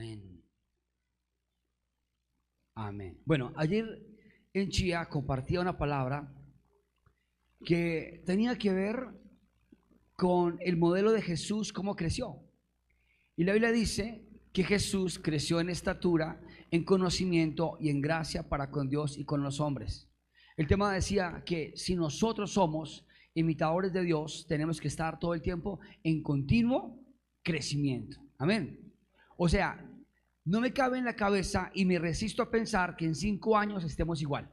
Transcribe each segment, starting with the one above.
Amén. Amén. Bueno, ayer en Chía compartía una palabra que tenía que ver con el modelo de Jesús, cómo creció. Y la Biblia dice que Jesús creció en estatura, en conocimiento y en gracia para con Dios y con los hombres. El tema decía que si nosotros somos imitadores de Dios, tenemos que estar todo el tiempo en continuo crecimiento. Amén. O sea, no me cabe en la cabeza y me resisto a pensar que en cinco años estemos igual.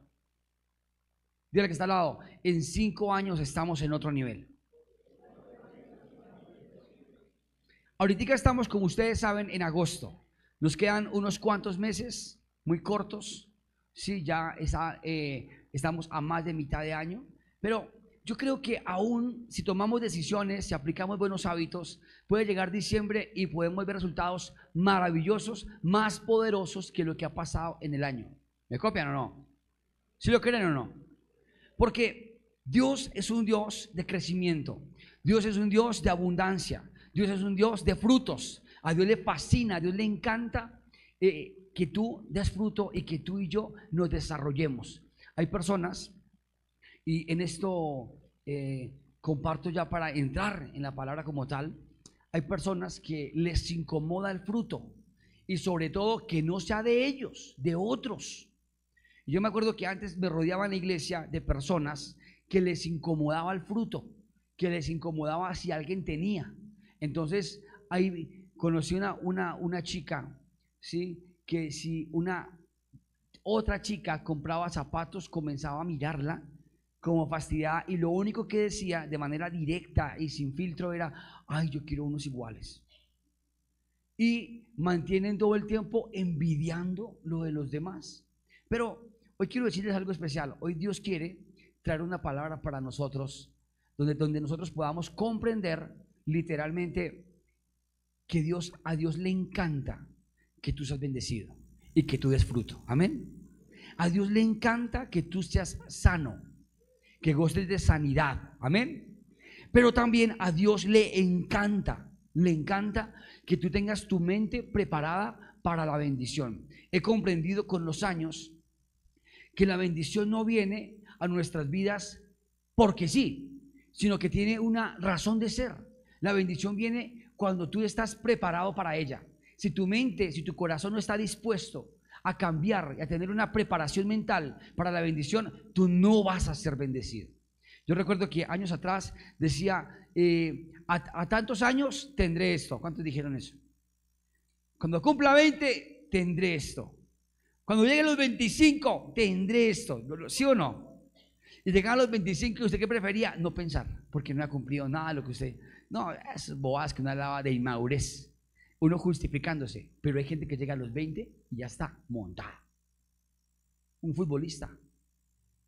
Dile que está al lado, en cinco años estamos en otro nivel. Ahorita estamos, como ustedes saben, en agosto. Nos quedan unos cuantos meses, muy cortos. Sí, ya eh, estamos a más de mitad de año. Pero yo creo que aún si tomamos decisiones, si aplicamos buenos hábitos, puede llegar diciembre y podemos ver resultados maravillosos, más poderosos que lo que ha pasado en el año. ¿Me copian o no? ¿Sí lo creen o no? Porque Dios es un Dios de crecimiento. Dios es un Dios de abundancia. Dios es un Dios de frutos. A Dios le fascina, a Dios le encanta eh, que tú des fruto y que tú y yo nos desarrollemos. Hay personas, y en esto eh, comparto ya para entrar en la palabra como tal, hay personas que les incomoda el fruto y sobre todo que no sea de ellos, de otros. Yo me acuerdo que antes me rodeaba en la iglesia de personas que les incomodaba el fruto, que les incomodaba si alguien tenía. Entonces, ahí conocí una, una, una chica, ¿sí? Que si una otra chica compraba zapatos, comenzaba a mirarla como fastidiada y lo único que decía de manera directa y sin filtro era, ay, yo quiero unos iguales. Y mantienen todo el tiempo envidiando lo de los demás. Pero hoy quiero decirles algo especial. Hoy Dios quiere traer una palabra para nosotros, donde, donde nosotros podamos comprender literalmente que Dios, a Dios le encanta que tú seas bendecido y que tú des fruto. Amén. A Dios le encanta que tú seas sano, que gostes de sanidad. Amén. Pero también a Dios le encanta, le encanta que tú tengas tu mente preparada para la bendición. He comprendido con los años que la bendición no viene a nuestras vidas porque sí, sino que tiene una razón de ser. La bendición viene cuando tú estás preparado para ella. Si tu mente, si tu corazón no está dispuesto a cambiar y a tener una preparación mental para la bendición, tú no vas a ser bendecido. Yo recuerdo que años atrás decía, eh, a, tantos años tendré esto. ¿Cuántos dijeron eso? Cuando cumpla 20, tendré esto. Cuando llegue a los 25, tendré esto. ¿Sí o no? Y llegar a los 25, ¿usted qué prefería? No pensar, porque no ha cumplido nada lo que usted no, es boas que una hablaba de inmadurez. Uno justificándose. Pero hay gente que llega a los 20 y ya está montada. Un futbolista.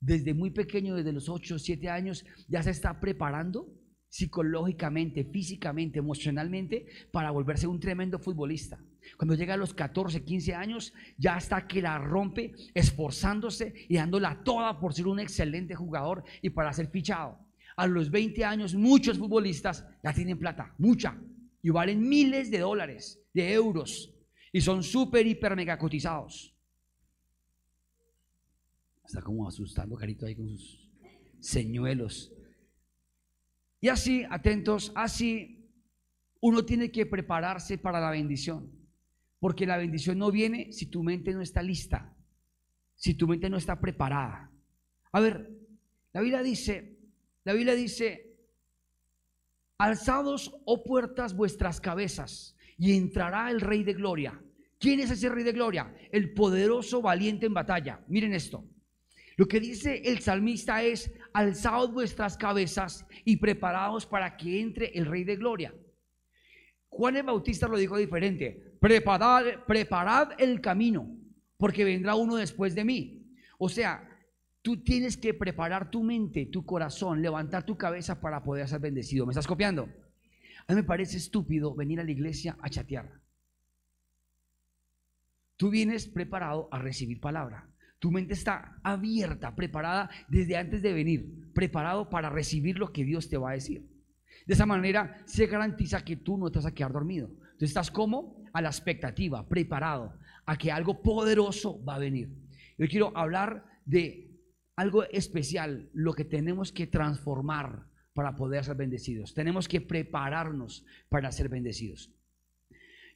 Desde muy pequeño, desde los 8 o 7 años, ya se está preparando psicológicamente, físicamente, emocionalmente para volverse un tremendo futbolista. Cuando llega a los 14, 15 años, ya está que la rompe, esforzándose y dándola toda por ser un excelente jugador y para ser fichado a los 20 años muchos futbolistas ya tienen plata, mucha, y valen miles de dólares, de euros, y son súper, hiper, mega cotizados. Está como asustando Carito ahí con sus señuelos. Y así, atentos, así uno tiene que prepararse para la bendición, porque la bendición no viene si tu mente no está lista, si tu mente no está preparada. A ver, la Biblia dice la Biblia dice, alzados, oh puertas, vuestras cabezas, y entrará el Rey de Gloria. ¿Quién es ese Rey de Gloria? El poderoso valiente en batalla. Miren esto. Lo que dice el salmista es, alzaos vuestras cabezas y preparaos para que entre el Rey de Gloria. Juan el Bautista lo dijo diferente, preparad, preparad el camino, porque vendrá uno después de mí. O sea, Tú tienes que preparar tu mente, tu corazón, levantar tu cabeza para poder ser bendecido. ¿Me estás copiando? A mí me parece estúpido venir a la iglesia a chatear. Tú vienes preparado a recibir palabra. Tu mente está abierta, preparada desde antes de venir, preparado para recibir lo que Dios te va a decir. De esa manera se garantiza que tú no te a quedar dormido. Entonces estás como a la expectativa, preparado a que algo poderoso va a venir. Yo quiero hablar de algo especial, lo que tenemos que transformar para poder ser bendecidos. Tenemos que prepararnos para ser bendecidos.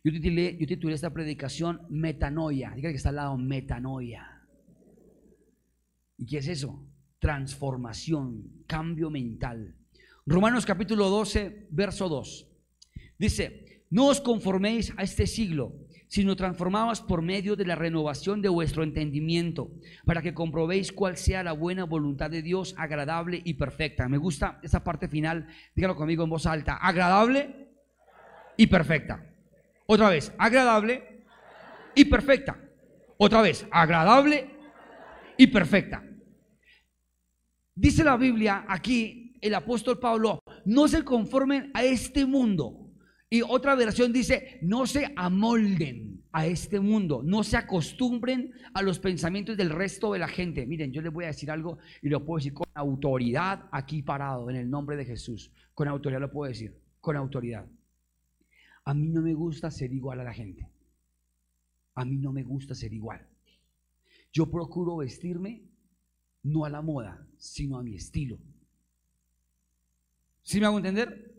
Yo titulé, yo titulé esta predicación Metanoia. Dígale que está al lado, Metanoia. ¿Y qué es eso? Transformación, cambio mental. Romanos capítulo 12, verso 2. Dice, no os conforméis a este siglo, sino transformaos por medio de la renovación de vuestro entendimiento, para que comprobéis cuál sea la buena voluntad de Dios, agradable y perfecta. Me gusta esa parte final, dígalo conmigo en voz alta, agradable y perfecta. Otra vez, agradable y perfecta. Otra vez, agradable y perfecta. Dice la Biblia aquí el apóstol Pablo, no se conformen a este mundo. Y otra versión dice, no se amolden a este mundo, no se acostumbren a los pensamientos del resto de la gente. Miren, yo les voy a decir algo y lo puedo decir con autoridad aquí parado, en el nombre de Jesús. Con autoridad lo puedo decir, con autoridad. A mí no me gusta ser igual a la gente. A mí no me gusta ser igual. Yo procuro vestirme no a la moda, sino a mi estilo. ¿Sí me hago entender?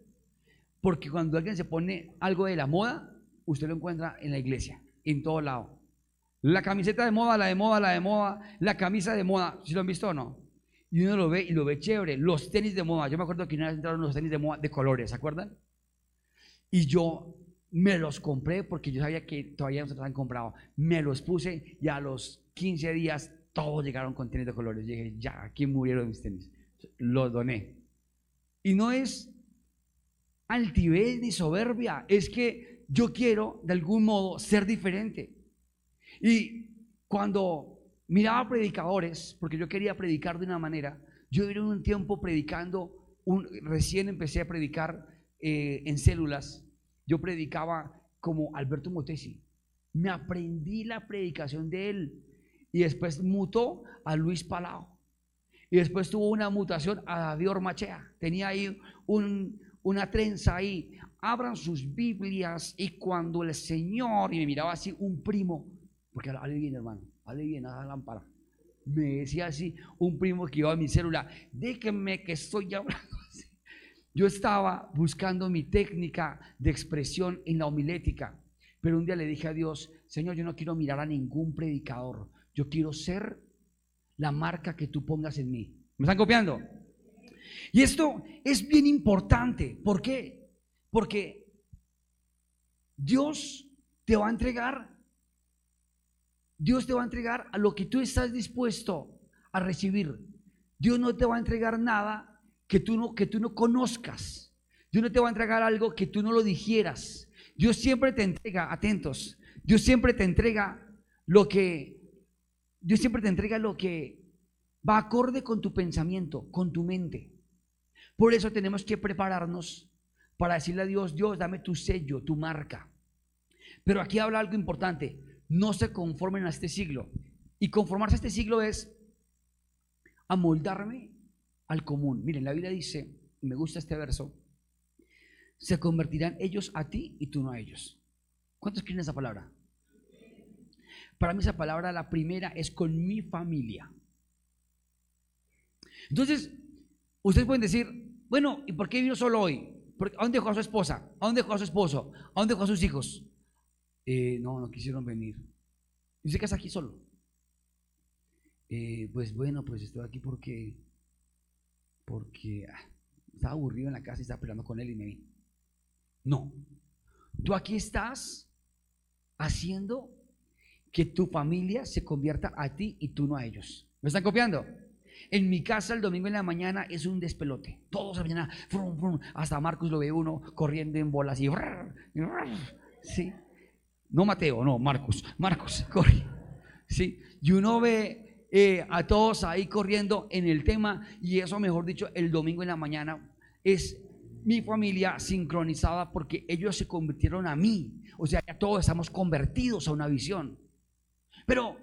Porque cuando alguien se pone algo de la moda, usted lo encuentra en la iglesia, en todo lado. La camiseta de moda, la de moda, la de moda, la camisa de moda, ¿sí lo han visto o no? Y uno lo ve y lo ve chévere. Los tenis de moda, yo me acuerdo que una vez entraron los tenis de moda de colores, ¿se acuerdan? Y yo me los compré porque yo sabía que todavía no se habían comprado. Me los puse y a los 15 días todos llegaron con tenis de colores. Y dije, ya, aquí murieron mis tenis. Los doné. Y no es altivez ni soberbia, es que yo quiero de algún modo ser diferente. Y cuando miraba predicadores, porque yo quería predicar de una manera, yo en un tiempo predicando, un, recién empecé a predicar eh, en células, yo predicaba como Alberto Motesi. Me aprendí la predicación de él y después mutó a Luis Palau. Y después tuvo una mutación a David Ormachea. Tenía ahí una trenza ahí. Abran sus Biblias y cuando el Señor, y me miraba así un primo, porque hable bien hermano, hable bien a la lámpara. Me decía así un primo que iba a mi célula, déjenme que estoy hablando así. Yo estaba buscando mi técnica de expresión en la homilética, pero un día le dije a Dios, Señor, yo no quiero mirar a ningún predicador, yo quiero ser la marca que tú pongas en mí. ¿Me están copiando? Y esto es bien importante. ¿Por qué? Porque Dios te va a entregar, Dios te va a entregar a lo que tú estás dispuesto a recibir. Dios no te va a entregar nada que tú no, que tú no conozcas. Dios no te va a entregar algo que tú no lo digieras. Dios siempre te entrega, atentos, Dios siempre te entrega lo que Dios siempre te entrega lo que va acorde con tu pensamiento, con tu mente. Por eso tenemos que prepararnos para decirle a Dios, Dios, dame tu sello, tu marca. Pero aquí habla algo importante, no se conformen a este siglo. Y conformarse a este siglo es amoldarme al común. Miren, la Biblia dice, y me gusta este verso, se convertirán ellos a ti y tú no a ellos. ¿Cuántos creen esa palabra? Para mí esa palabra, la primera, es con mi familia. Entonces, ustedes pueden decir, bueno, ¿y por qué vino solo hoy? ¿A dónde dejó a su esposa? ¿A dónde dejó a su esposo? ¿A dónde dejó a sus hijos? Eh, no, no quisieron venir. ¿Y usted qué aquí solo? Eh, pues bueno, pues estoy aquí porque, porque ah, estaba aburrido en la casa y estaba peleando con él y me vine. No, tú aquí estás haciendo que tu familia se convierta a ti y tú no a ellos. ¿Me están copiando? En mi casa el domingo en la mañana es un despelote. Todos la mañana, hasta Marcos lo ve uno corriendo en bolas y... ¿sí? No Mateo, no, Marcos. Marcos corre. ¿sí? Y uno ve eh, a todos ahí corriendo en el tema y eso, mejor dicho, el domingo en la mañana es mi familia sincronizada porque ellos se convirtieron a mí. O sea, ya todos estamos convertidos a una visión. Pero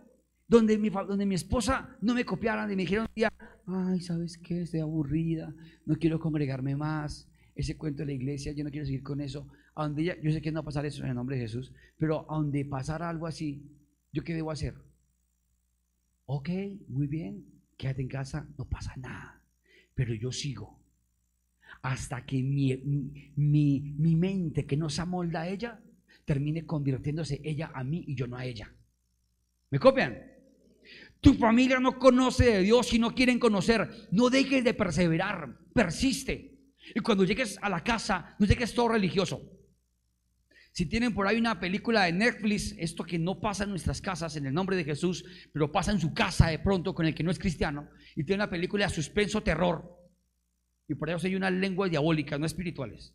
donde mi, donde mi esposa no me copiaran y me dijeron ay, ¿sabes qué? Estoy aburrida, no quiero congregarme más. ese cuento de la iglesia, yo no quiero seguir con eso. Donde yo sé que no va a pasar eso en el nombre de Jesús, pero a donde pasara algo así, ¿yo qué debo hacer? Ok, muy bien, quédate en casa, no pasa nada, pero yo sigo hasta que mi, mi, mi mente, que no se amolda a ella, termine convirtiéndose ella a mí y yo no a ella. ¿Me copian? Tu familia no conoce de Dios y no quieren conocer. No dejes de perseverar, persiste. Y cuando llegues a la casa, no llegues todo religioso. Si tienen por ahí una película de Netflix, esto que no pasa en nuestras casas en el nombre de Jesús, pero pasa en su casa de pronto con el que no es cristiano, y tiene una película de suspenso terror, y por eso hay unas lenguas diabólicas, no espirituales.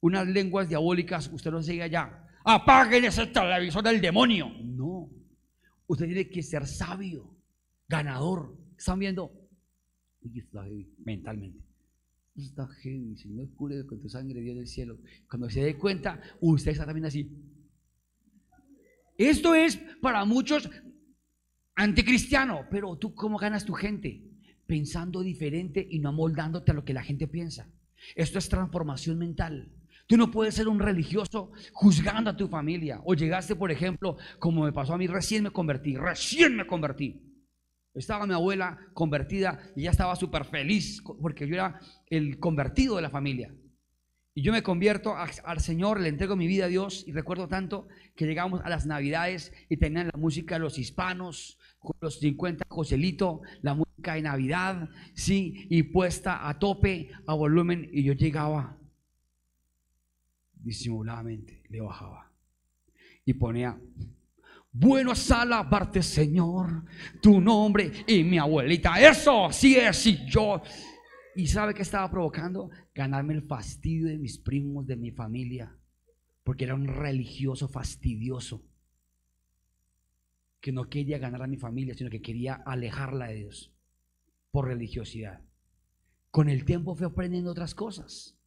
Unas lenguas diabólicas, usted no sigue allá. Apaguen ese televisor del demonio. No. Usted tiene que ser sabio, ganador. ¿Están viendo? Uy, está heavy, mentalmente. Está heavy, Señor, cure con tu sangre, Dios del cielo. Cuando se dé cuenta, usted está también así. Esto es para muchos anticristiano, pero tú cómo ganas tu gente? Pensando diferente y no amoldándote a lo que la gente piensa. Esto es transformación mental. Tú no puedes ser un religioso juzgando a tu familia. O llegaste, por ejemplo, como me pasó a mí, recién me convertí, recién me convertí. Estaba mi abuela convertida y ella estaba súper feliz porque yo era el convertido de la familia. Y yo me convierto al Señor, le entrego mi vida a Dios y recuerdo tanto que llegamos a las Navidades y tenían la música de los hispanos, los 50 Joselito, la música de Navidad, sí, y puesta a tope, a volumen, y yo llegaba disimuladamente, le bajaba y ponía bueno es alabarte, Señor, tu nombre y mi abuelita. Eso sí es, y yo. ¿Y sabe qué estaba provocando? Ganarme el fastidio de mis primos, de mi familia, porque era un religioso fastidioso que no quería ganar a mi familia, sino que quería alejarla de Dios por religiosidad. Con el tiempo fui aprendiendo otras cosas.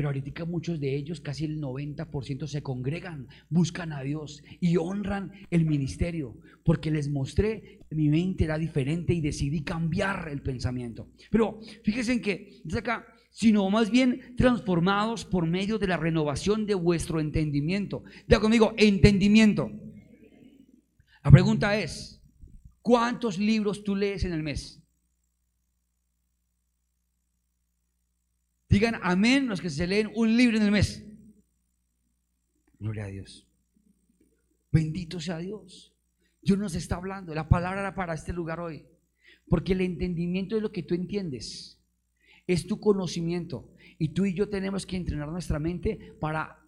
Pero ahorita muchos de ellos, casi el 90%, se congregan, buscan a Dios y honran el ministerio, porque les mostré que mi mente era diferente y decidí cambiar el pensamiento. Pero fíjense en que, desde acá, sino más bien transformados por medio de la renovación de vuestro entendimiento. Ya conmigo, entendimiento. La pregunta es, ¿cuántos libros tú lees en el mes? Digan amén los que se leen un libro en el mes. Gloria a Dios. Bendito sea Dios. Dios nos está hablando. La palabra era para este lugar hoy. Porque el entendimiento es lo que tú entiendes. Es tu conocimiento. Y tú y yo tenemos que entrenar nuestra mente para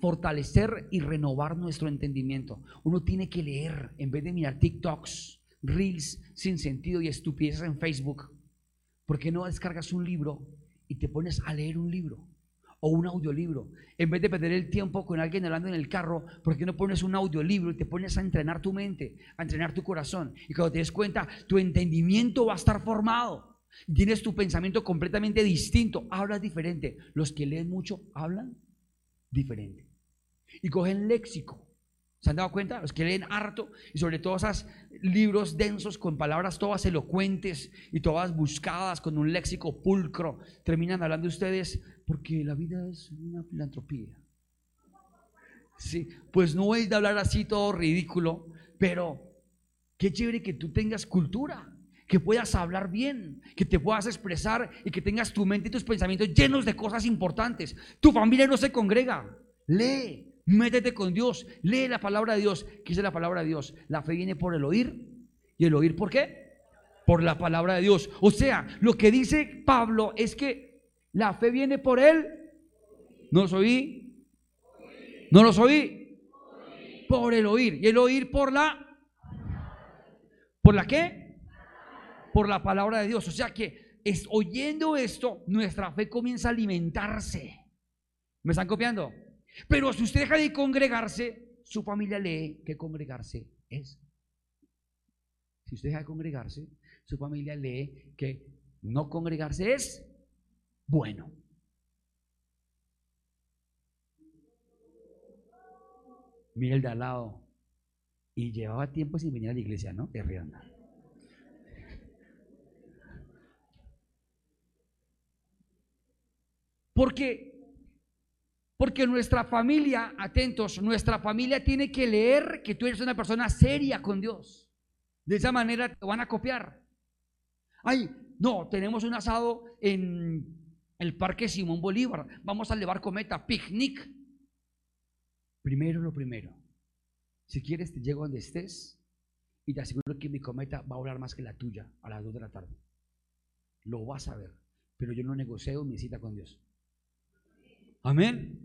fortalecer y renovar nuestro entendimiento. Uno tiene que leer en vez de mirar TikToks, reels sin sentido y estupideces en Facebook. ¿Por qué no descargas un libro y te pones a leer un libro o un audiolibro. En vez de perder el tiempo con alguien hablando en el carro, ¿por qué no pones un audiolibro y te pones a entrenar tu mente, a entrenar tu corazón? Y cuando te des cuenta, tu entendimiento va a estar formado. Tienes tu pensamiento completamente distinto, hablas diferente. Los que leen mucho hablan diferente. Y cogen léxico. ¿Se han dado cuenta? Los que leen harto y sobre todo esos libros densos con palabras todas elocuentes y todas buscadas con un léxico pulcro, terminan hablando ustedes porque la vida es una filantropía. Sí, pues no es de hablar así todo ridículo, pero qué chévere que tú tengas cultura, que puedas hablar bien, que te puedas expresar y que tengas tu mente y tus pensamientos llenos de cosas importantes. Tu familia no se congrega, lee, Métete con Dios, lee la palabra de Dios. ¿Qué dice la palabra de Dios? La fe viene por el oír. ¿Y el oír por qué? Por la palabra de Dios. O sea, lo que dice Pablo es que la fe viene por él. ¿No los oí? ¿No los oí? Por el oír. ¿Y el oír por la? ¿Por la qué? Por la palabra de Dios. O sea que es, oyendo esto, nuestra fe comienza a alimentarse. ¿Me están copiando? Pero si usted deja de congregarse, su familia lee que congregarse es. Si usted deja de congregarse, su familia lee que no congregarse es bueno. Mira el de al lado. Y llevaba tiempo sin venir a la iglesia, ¿no? Es Porque porque nuestra familia, atentos, nuestra familia tiene que leer que tú eres una persona seria con Dios. De esa manera te van a copiar. Ay, no, tenemos un asado en el Parque Simón Bolívar. Vamos a llevar cometa, picnic. Primero lo primero. Si quieres, te llego donde estés y te aseguro que mi cometa va a volar más que la tuya a las 2 de la tarde. Lo vas a ver. Pero yo no negocio mi cita con Dios. Amén.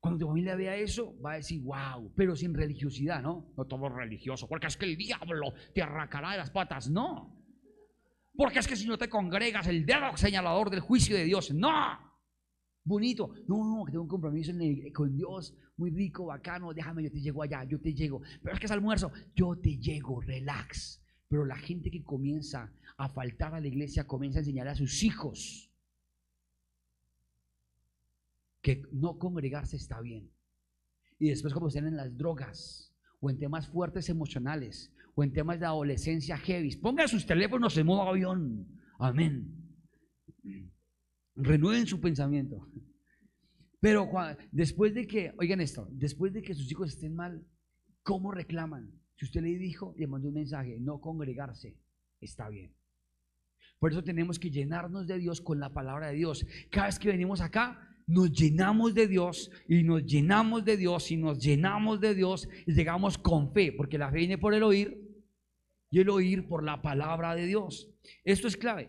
Cuando tu familia vea eso, va a decir, wow, pero sin religiosidad, ¿no? No todo religioso, porque es que el diablo te arrancará de las patas. No. Porque es que si no te congregas, el dedo señalador del juicio de Dios. No. Bonito. No, no, que tengo un compromiso con Dios muy rico, bacano. Déjame, yo te llego allá, yo te llego. Pero es que es almuerzo. Yo te llego, relax. Pero la gente que comienza a faltar a la iglesia comienza a enseñar a sus hijos que no congregarse está bien. Y después como estén en las drogas o en temas fuertes emocionales o en temas de adolescencia heavy, pongan sus teléfonos en modo avión. Amén. Renueven su pensamiento. Pero después de que, oigan esto, después de que sus hijos estén mal, ¿cómo reclaman? Si usted le dijo, le mandó un mensaje, no congregarse, está bien. Por eso tenemos que llenarnos de Dios con la palabra de Dios. Cada vez que venimos acá, nos llenamos de Dios y nos llenamos de Dios y nos llenamos de Dios y llegamos con fe, porque la fe viene por el oír y el oír por la palabra de Dios. Esto es clave.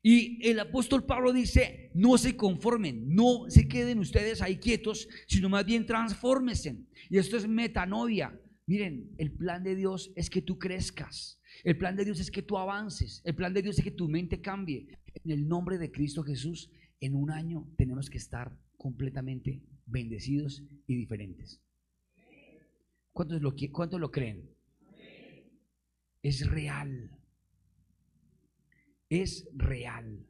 Y el apóstol Pablo dice, no se conformen, no se queden ustedes ahí quietos, sino más bien transfórmense. Y esto es metanovia. Miren, el plan de Dios es que tú crezcas. El plan de Dios es que tú avances. El plan de Dios es que tu mente cambie. En el nombre de Cristo Jesús en un año tenemos que estar completamente bendecidos y diferentes. ¿Cuántos lo, cuántos lo creen? Es real. Es real.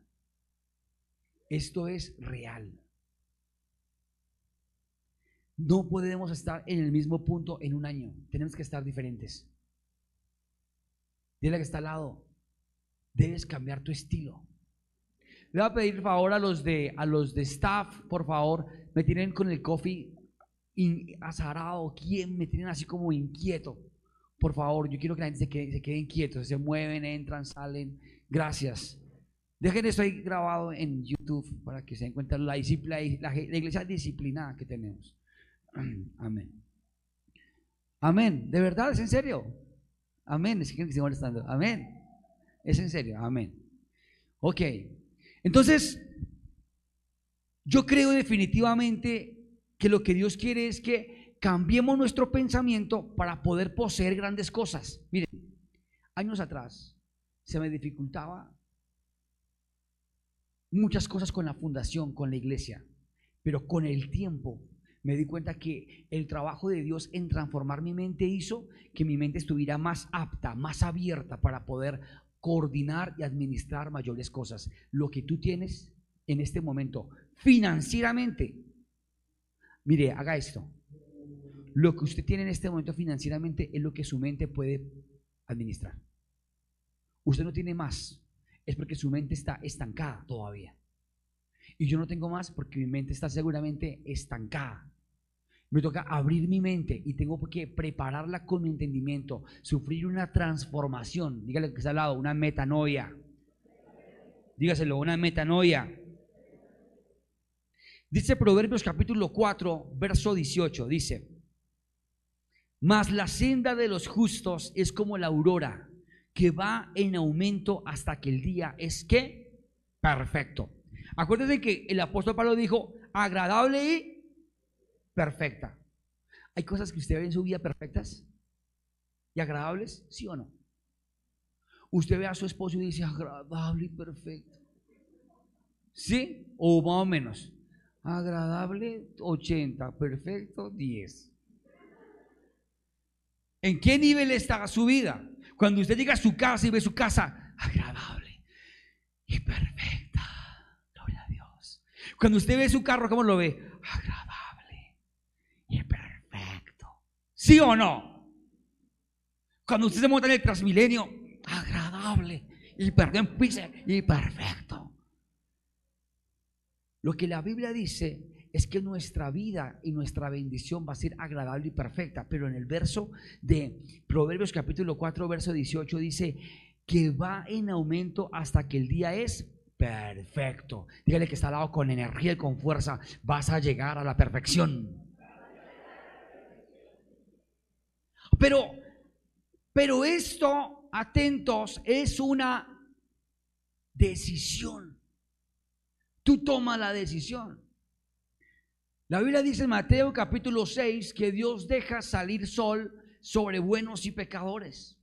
Esto es real. No podemos estar en el mismo punto en un año. Tenemos que estar diferentes. Dile que está al lado. Debes cambiar tu estilo. Le voy a pedir favor a los de, a los de staff, por favor, me tienen con el coffee azarado, ¿quién? Me tienen así como inquieto. Por favor, yo quiero que la gente se quede, se quede inquieto, se mueven, entran, salen. Gracias. Dejen esto ahí grabado en YouTube para que se den cuenta la, la, la, la iglesia disciplinada que tenemos. Amén. Amén. ¿De verdad? ¿Es en serio? Amén. Es que estoy molestando. Amén. Es en serio. Amén. Ok. Entonces, yo creo definitivamente que lo que Dios quiere es que cambiemos nuestro pensamiento para poder poseer grandes cosas. Miren, años atrás se me dificultaba muchas cosas con la fundación, con la iglesia, pero con el tiempo me di cuenta que el trabajo de Dios en transformar mi mente hizo que mi mente estuviera más apta, más abierta para poder coordinar y administrar mayores cosas. Lo que tú tienes en este momento financieramente, mire, haga esto. Lo que usted tiene en este momento financieramente es lo que su mente puede administrar. Usted no tiene más, es porque su mente está estancada todavía. Y yo no tengo más porque mi mente está seguramente estancada. Me toca abrir mi mente y tengo que prepararla con mi entendimiento, sufrir una transformación. Dígale que está al lado, una metanoia. Dígaselo, una metanoia. Dice Proverbios capítulo 4, verso 18, dice, mas la senda de los justos es como la aurora, que va en aumento hasta que el día es que perfecto. Acuérdense que el apóstol Pablo dijo, agradable y perfecta. ¿Hay cosas que usted ve en su vida perfectas y agradables? ¿Sí o no? Usted ve a su esposo y dice agradable y perfecto. ¿Sí? O más o menos. Agradable 80, perfecto 10. ¿En qué nivel está su vida? Cuando usted llega a su casa y ve su casa agradable y perfecta. Gloria a Dios. Cuando usted ve su carro, ¿cómo lo ve? Agradable y perfecto. ¿Sí o no? Cuando usted se monta en el Transmilenio, agradable y, y perfecto. Lo que la Biblia dice es que nuestra vida y nuestra bendición va a ser agradable y perfecta, pero en el verso de Proverbios capítulo 4, verso 18 dice que va en aumento hasta que el día es perfecto. Dígale que está al lado con energía y con fuerza, vas a llegar a la perfección. Pero, pero esto, atentos, es una decisión. Tú tomas la decisión. La Biblia dice en Mateo capítulo 6 que Dios deja salir sol sobre buenos y pecadores.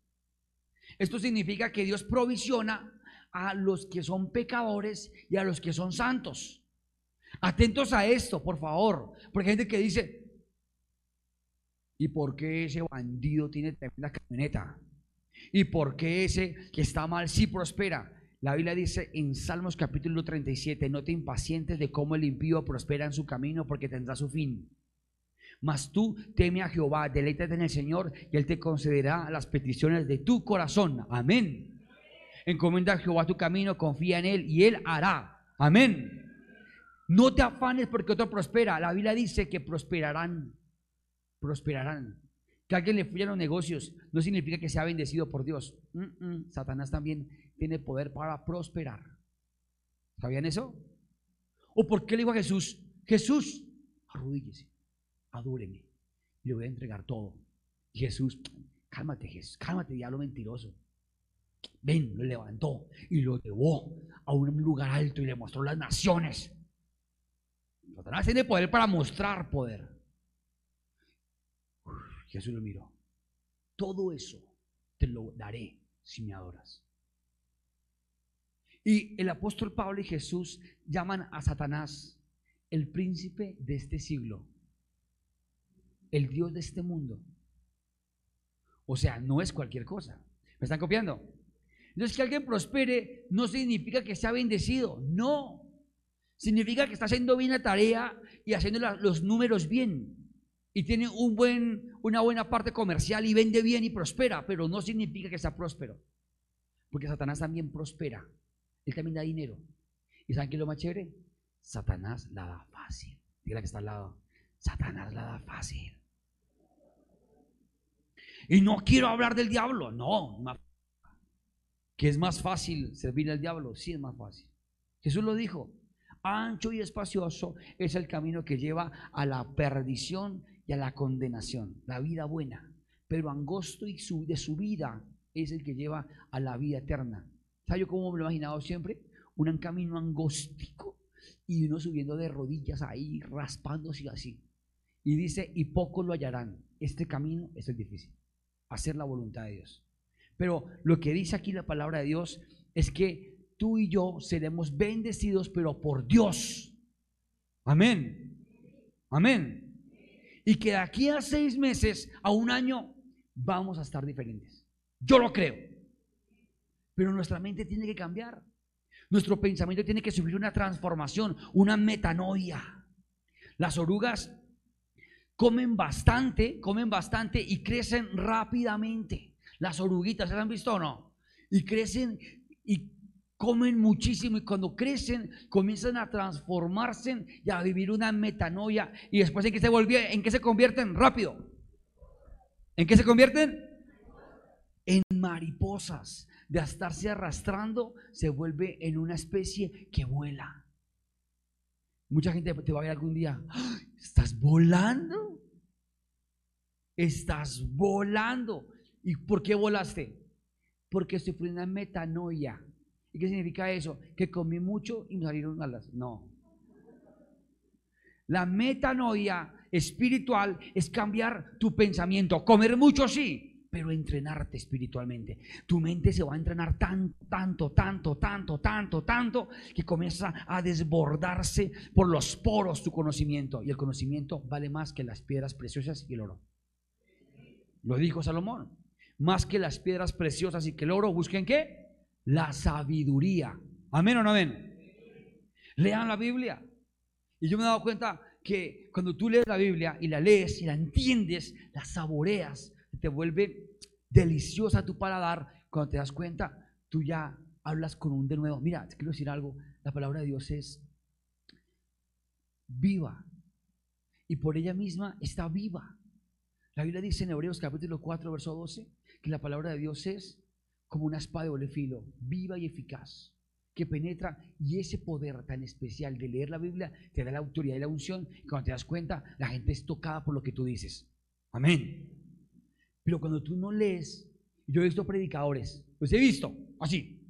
Esto significa que Dios provisiona a los que son pecadores y a los que son santos. Atentos a esto, por favor, porque hay gente que dice, ¿Y por qué ese bandido tiene tremenda camioneta? ¿Y por qué ese que está mal sí prospera? La Biblia dice en Salmos capítulo 37, no te impacientes de cómo el impío prospera en su camino porque tendrá su fin. Mas tú teme a Jehová, deleítate en el Señor y Él te concederá las peticiones de tu corazón. Amén. Encomienda a Jehová tu camino, confía en Él y Él hará. Amén. No te afanes porque otro prospera. La Biblia dice que prosperarán prosperarán. Que alguien le fluya los negocios no significa que sea bendecido por Dios. Satanás también tiene poder para prosperar. ¿Sabían eso? ¿O por qué le dijo a Jesús, Jesús, arrodíllese, adúreme, le voy a entregar todo? Jesús, cálmate, Jesús, cálmate, diablo mentiroso. Ven, lo levantó y lo llevó a un lugar alto y le mostró las naciones. Satanás tiene poder para mostrar poder. Jesús lo miró. Todo eso te lo daré si me adoras. Y el apóstol Pablo y Jesús llaman a Satanás el príncipe de este siglo, el Dios de este mundo. O sea, no es cualquier cosa. ¿Me están copiando? Entonces, que alguien prospere no significa que sea bendecido, no. Significa que está haciendo bien la tarea y haciendo los números bien y tiene un buen, una buena parte comercial y vende bien y prospera, pero no significa que sea próspero. Porque Satanás también prospera. Él también da dinero. ¿Y saben qué es lo más chévere? Satanás la da fácil. Diga que está al lado. Satanás la da fácil. Y no quiero hablar del diablo. No. Que es más fácil servir al diablo. Sí es más fácil. Jesús lo dijo. Ancho y espacioso es el camino que lleva a la perdición y a la condenación, la vida buena. Pero angosto y de su vida es el que lleva a la vida eterna. ¿Sabes cómo me lo he imaginado siempre? Un camino angóstico y uno subiendo de rodillas ahí, raspándose así. Y dice, y pocos lo hallarán. Este camino es el difícil, hacer la voluntad de Dios. Pero lo que dice aquí la palabra de Dios es que tú y yo seremos bendecidos, pero por Dios. Amén. Amén y que de aquí a seis meses, a un año, vamos a estar diferentes. Yo lo creo. Pero nuestra mente tiene que cambiar. Nuestro pensamiento tiene que sufrir una transformación, una metanoia. Las orugas comen bastante, comen bastante y crecen rápidamente. Las oruguitas, ¿se han visto o no? Y crecen y comen muchísimo y cuando crecen comienzan a transformarse y a vivir una metanoia y después en qué se volvieron, en qué se convierten rápido. ¿En qué se convierten? En mariposas. De estarse arrastrando se vuelve en una especie que vuela. Mucha gente te va a ver algún día, ¿estás volando? Estás volando. ¿Y por qué volaste? Porque sufrí una metanoia ¿Y qué significa eso? Que comí mucho y me salieron alas. No. La metanoia espiritual es cambiar tu pensamiento. Comer mucho sí, pero entrenarte espiritualmente. Tu mente se va a entrenar tanto, tanto, tanto, tanto, tanto, tanto, que comienza a desbordarse por los poros tu conocimiento. Y el conocimiento vale más que las piedras preciosas y el oro. Lo dijo Salomón. Más que las piedras preciosas y que el oro, busquen qué? La sabiduría. Amén o no amén. Lean la Biblia. Y yo me he dado cuenta que cuando tú lees la Biblia y la lees y la entiendes, la saboreas, te vuelve deliciosa tu paladar. Cuando te das cuenta, tú ya hablas con un de nuevo. Mira, te quiero decir algo. La palabra de Dios es viva. Y por ella misma está viva. La Biblia dice en Hebreos capítulo 4, verso 12, que la palabra de Dios es como una espada de doble filo, viva y eficaz, que penetra y ese poder tan especial de leer la Biblia te da la autoridad y la unción. Y cuando te das cuenta, la gente es tocada por lo que tú dices. Amén. Pero cuando tú no lees, yo he visto predicadores, los he visto así.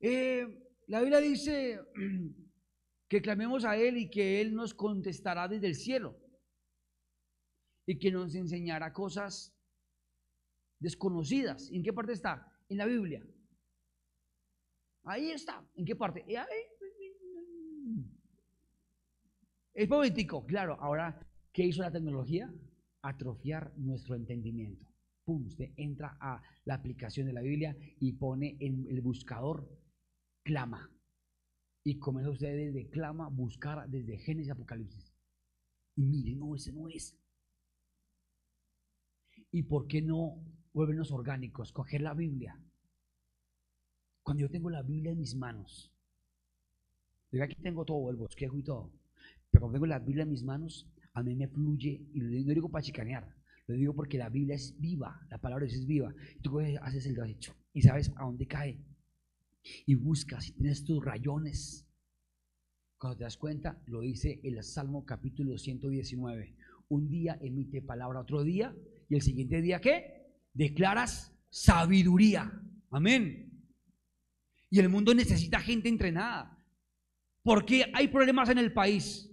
Eh, la Biblia dice que clamemos a Él y que Él nos contestará desde el cielo y que nos enseñará cosas desconocidas. ¿En qué parte está? En la Biblia. Ahí está. ¿En qué parte? Es político, claro. Ahora, ¿qué hizo la tecnología? Atrofiar nuestro entendimiento. Pum, usted entra a la aplicación de la Biblia y pone en el buscador clama. Y comienza usted desde clama, buscar desde Génesis Apocalipsis. Y mire, no, ese no es. ¿Y por qué no vuelvenos orgánicos? Coger la Biblia. Cuando yo tengo la Biblia en mis manos, diga aquí tengo todo, el bosquejo y todo, pero cuando tengo la Biblia en mis manos, a mí me fluye, y no digo para chicanear, lo digo porque la Biblia es viva, la palabra de es viva. Tú haces el derecho y sabes a dónde cae y buscas y tienes tus rayones. Cuando te das cuenta, lo dice el Salmo capítulo 119. Un día emite palabra, otro día, y el siguiente día, ¿qué? Declaras sabiduría. Amén. Y el mundo necesita gente entrenada. porque hay problemas en el país?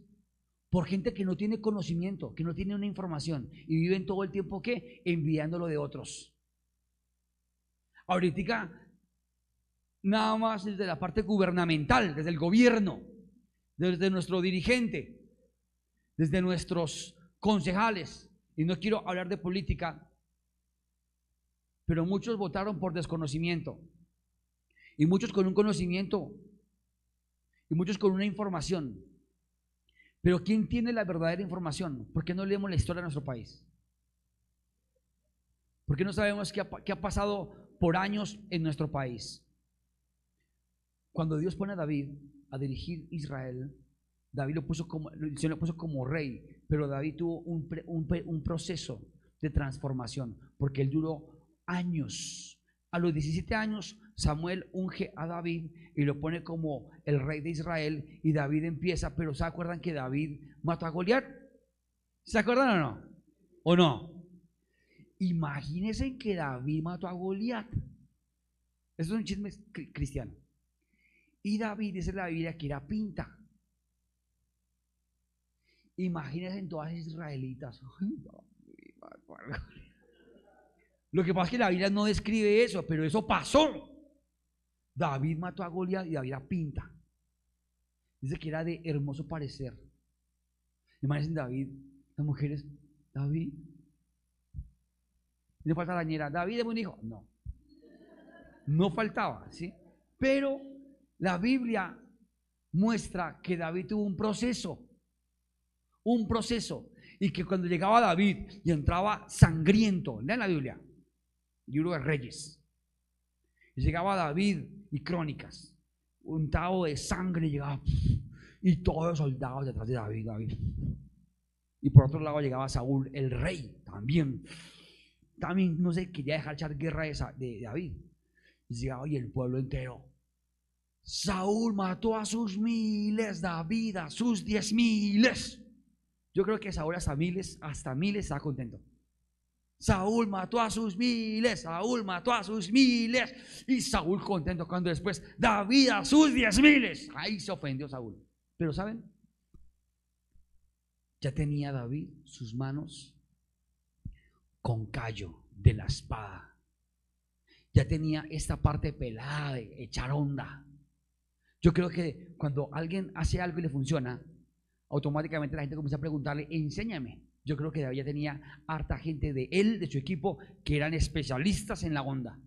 Por gente que no tiene conocimiento, que no tiene una información y viven todo el tiempo, ¿qué? Enviándolo de otros. Ahorita nada más desde la parte gubernamental, desde el gobierno, desde nuestro dirigente, desde nuestros concejales. Y no quiero hablar de política, pero muchos votaron por desconocimiento. Y muchos con un conocimiento. Y muchos con una información. Pero ¿quién tiene la verdadera información? ¿Por qué no leemos la historia de nuestro país? ¿Por qué no sabemos qué ha, pasado por años en nuestro país? Cuando Dios pone a David a dirigir Israel, David lo puso como, lo puso como rey, pero David tuvo un, un, proceso de transformación, porque él duró años. A los 17 años, Samuel unge a David y lo pone como el rey de Israel, y David empieza, pero ¿se acuerdan que David mató a Goliat? ¿Se acuerdan o no? ¿O no? Imagínense que David mató a Goliat. Eso es un chisme cristiano. Y David, dice la Biblia, que era pinta. Imagínense en todas las israelitas. Lo que pasa es que la Biblia no describe eso, pero eso pasó. David mató a Goliat y David pinta. Dice que era de hermoso parecer. Imagínense David, las mujeres, David. No falta la ñera, David es un hijo. No. No faltaba, ¿sí? Pero la Biblia muestra que David tuvo un proceso, un proceso, y que cuando llegaba David y entraba sangriento, en la Biblia, libro de Reyes, llegaba David y Crónicas, un tao de sangre llegaba, y todos los soldados detrás de David, David. Y por otro lado llegaba Saúl, el rey, también, también, no sé, quería dejar echar guerra de, David. Y llegaba y el pueblo entero Saúl mató a sus miles, David a sus diez miles. Yo creo que Saúl hasta miles, hasta miles está contento. Saúl mató a sus miles, Saúl mató a sus miles. Y Saúl contento cuando después David a sus diez miles. Ahí se ofendió Saúl. Pero ¿saben? Ya tenía David sus manos con callo de la espada. Ya tenía esta parte pelada de echar onda. Yo creo que cuando alguien hace algo y le funciona, automáticamente la gente comienza a preguntarle, enséñame. Yo creo que ya tenía harta gente de él, de su equipo, que eran especialistas en la onda.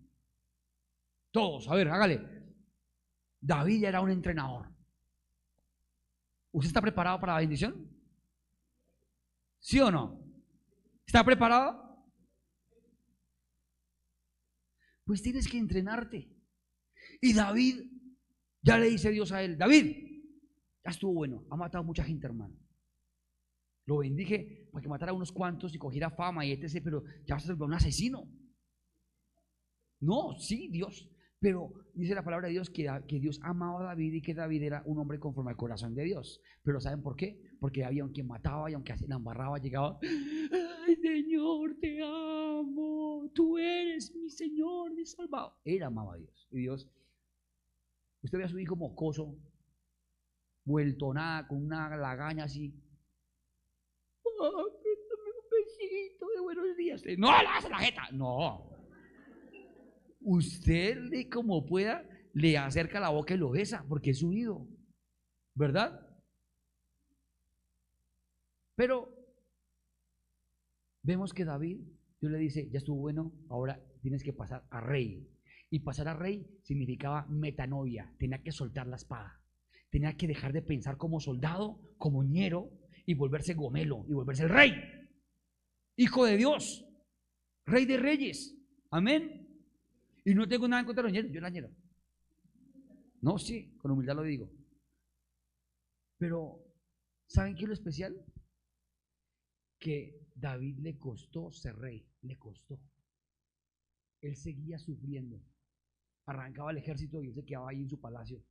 Todos, a ver, hágale. David ya era un entrenador. ¿Usted está preparado para la bendición? ¿Sí o no? ¿Está preparado? Pues tienes que entrenarte. Y David ya le dice Dios a él, David, ya estuvo bueno, ha matado mucha gente, hermano. Lo bendije para que matara a unos cuantos y cogiera fama y etc., pero ya se volvió un asesino. No, sí, Dios. Pero dice la palabra de Dios que, que, Dios amaba a David y que David era un hombre conforme al corazón de Dios. Pero ¿saben por qué? Porque había quien mataba y aunque la embarraba, llegaba, Señor, te amo, tú eres mi Señor, mi salvador. Él amaba a Dios. Y Dios, usted ve a su hijo mocoso, vuelto nada, con una lagaña así. Oh, un besito de buenos días. No, la la jeta. No. Usted, le, como pueda, le acerca la boca y lo besa, porque es su hijo. ¿Verdad? Pero vemos que David, Dios le dice, ya estuvo bueno, ahora tienes que pasar a rey. Y pasar a rey significaba metanoia, tenía que soltar la espada, tenía que dejar de pensar como soldado, como ñero, y volverse gomelo, y volverse el rey, hijo de Dios, rey de reyes. Amén. Y no tengo nada en contra de los ñeros, yo la ñero. No, sí, con humildad lo digo. Pero, ¿saben qué es lo especial? Que David le costó ser rey, le costó. Él seguía sufriendo. Arrancaba el ejército y él se quedaba ahí en su palacio.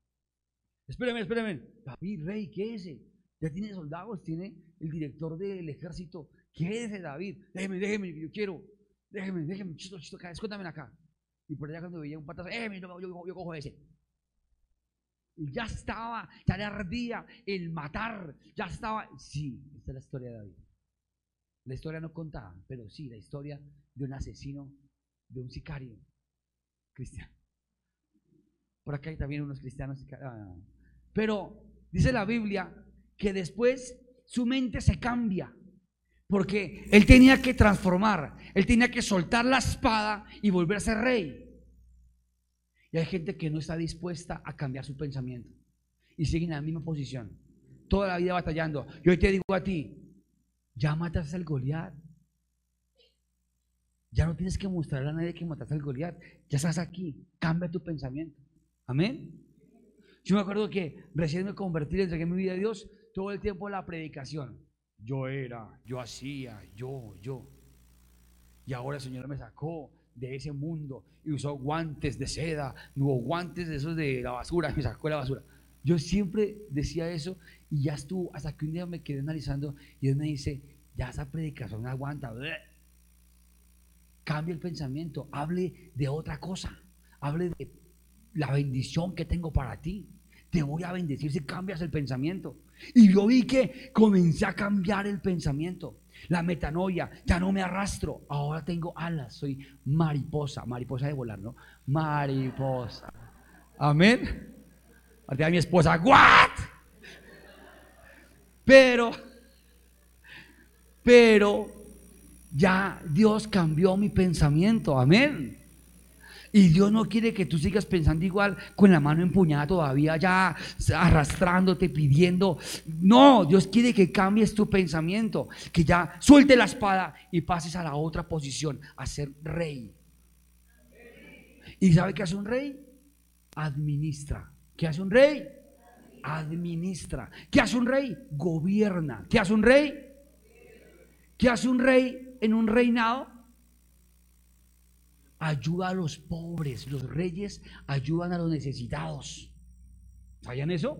Espérenme, espérenme. David, rey, ¿qué es ese? Ya tiene soldados, tiene el director del ejército. ¿Qué es ese David? Déjeme, déjeme, yo quiero. Déjeme, déjeme, chisto, chisto, acá, escóndame acá. Y por allá cuando veía un patazo, ¡eh, yo, yo, yo cojo ese! Y ya estaba, ya le ardía el matar, ya estaba. Sí, esta es la historia de David. La historia no contaba, pero sí, la historia de un asesino, de un sicario cristiano. Por acá hay también unos cristianos. Ah. Pero dice la Biblia que después su mente se cambia. Porque él tenía que transformar, él tenía que soltar la espada y volverse rey. Y hay gente que no está dispuesta a cambiar su pensamiento y siguen en la misma posición, toda la vida batallando. Y hoy te digo a ti, ya mataste al Goliat. Ya no tienes que mostrarle a nadie que mataste al Goliat. Ya estás aquí. Cambia tu pensamiento. Amén. Yo me acuerdo que recién me convertí, entregué mi vida a Dios todo el tiempo la predicación. Yo era, yo hacía, yo, yo. Y ahora el Señor me sacó de ese mundo y usó guantes de seda, hubo guantes de esos de la basura, me sacó la basura. Yo siempre decía eso y ya estuvo, hasta que un día me quedé analizando y Dios me dice, ya esa predicación aguanta, cambie el pensamiento, hable de otra cosa, hable de la bendición que tengo para ti. Te voy a bendecir si cambias el pensamiento. Y yo vi que comencé a cambiar el pensamiento. La metanoia, ya no me arrastro, ahora tengo alas, soy mariposa, mariposa de volar, ¿no? Mariposa. Amén. A mi esposa, ¿what? Pero, pero ya Dios cambió mi pensamiento, amén. Y Dios no quiere que tú sigas pensando igual con la mano empuñada todavía, ya arrastrándote, pidiendo. No, Dios quiere que cambies tu pensamiento, que ya suelte la espada y pases a la otra posición, a ser rey. ¿Y sabe qué hace un rey? Administra. ¿Qué hace un rey? Administra. ¿Qué hace un rey? Gobierna. ¿Qué hace un rey? ¿Qué hace un rey en un reinado? Ayuda a los pobres, los reyes ayudan a los necesitados. ¿Sabían eso?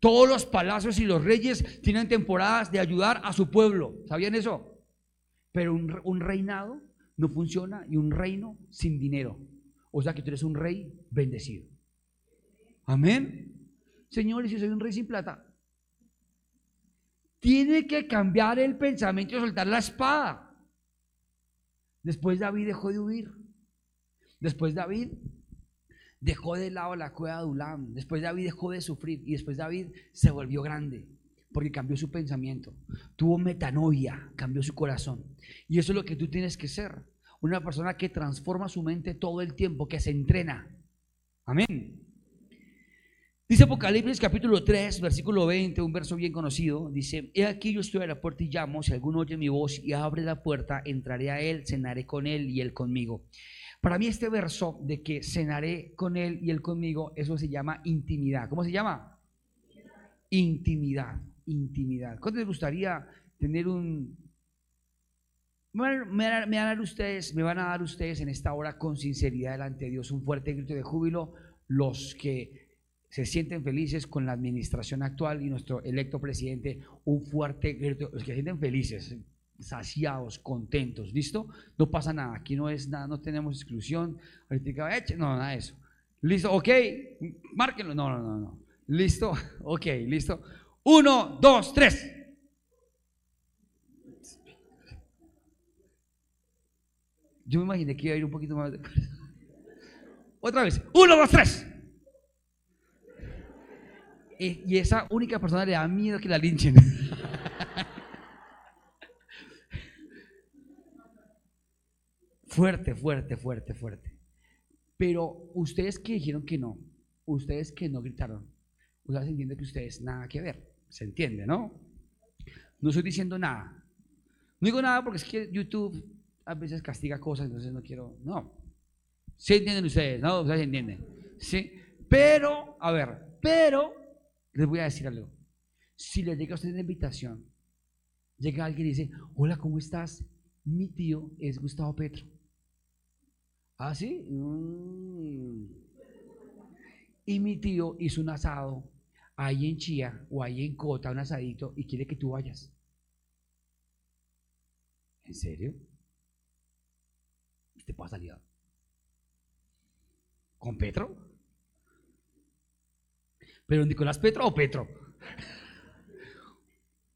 Todos los palacios y los reyes tienen temporadas de ayudar a su pueblo. ¿Sabían eso? Pero un, reinado no funciona y un reino sin dinero. O sea que tú eres un rey bendecido. Amén. Señores, si soy un rey sin plata, tiene que cambiar el pensamiento y soltar la espada. Después David dejó de huir. Después David dejó de lado la cueva de Ulam. Después David dejó de sufrir. Y después David se volvió grande. Porque cambió su pensamiento. Tuvo metanoia. Cambió su corazón. Y eso es lo que tú tienes que ser. Una persona que transforma su mente todo el tiempo. Que se entrena. Amén. Dice Apocalipsis capítulo 3, versículo 20, un verso bien conocido. Dice, he aquí yo estoy a la puerta y llamo, si alguno oye mi voz y abre la puerta, entraré a él, cenaré con él y él conmigo. Para mí este verso de que cenaré con él y él conmigo, eso se llama intimidad. ¿Cómo se llama? Intimidad, intimidad. ¿Cuánto les gustaría tener un... Me van, a dar ustedes, me van a dar ustedes en esta hora con sinceridad delante de Dios un fuerte grito de júbilo los que se sienten felices con la administración actual y nuestro electo presidente, un fuerte grito, los que se sienten felices, saciados, contentos, ¿listo? No pasa nada, aquí no es nada, no tenemos exclusión, no, nada de eso. ¿Listo? ¿Ok? Márquenlo. No, no, no, no. ¿Listo? Ok, listo. Uno, dos, tres. Yo me imaginé que iba a ir un poquito más. Otra vez. Uno, dos, tres. Y esa única persona le da miedo que la linchen. fuerte, fuerte, fuerte, fuerte. Pero ustedes que dijeron que no, ustedes que no gritaron, ustedes entienden que ustedes nada que ver. ¿Se entiende, no? No estoy diciendo nada. No digo nada porque es que YouTube a veces castiga cosas, entonces no quiero. No. ¿Se entienden ustedes? ¿No? Ustedes entienden. Sí. Pero, a ver, pero les voy a decir algo. Si le llega a usted una invitación, llega alguien y dice: Hola, ¿cómo estás? Mi tío es Gustavo Petro. ¿Ah, sí? Mm. Y mi tío hizo un asado ahí en Chía o ahí en Cota, un asadito, y quiere que tú vayas. ¿En serio? ¿Te pasa salir? ¿Con Petro? ¿Pero Nicolás Petro o Petro?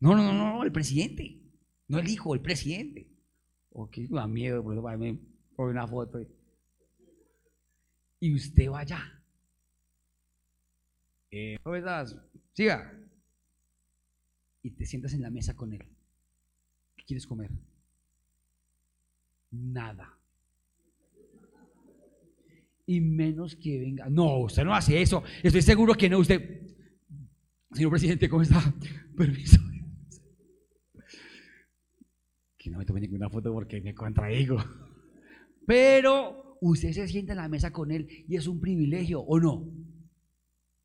No, no, no, no, el presidente. No el hijo, el presidente. O que da miedo, por eso por una foto. Y usted vaya. Eh, ¿Cómo estás? Siga. Y te sientas en la mesa con él. ¿Qué quieres comer? Nada. Y menos que venga. No, usted no hace eso. Estoy seguro que no. Usted, señor presidente, ¿cómo está? Permiso. Que no me tome ninguna foto porque me contraigo. Pero usted se sienta en la mesa con él y es un privilegio, ¿o no?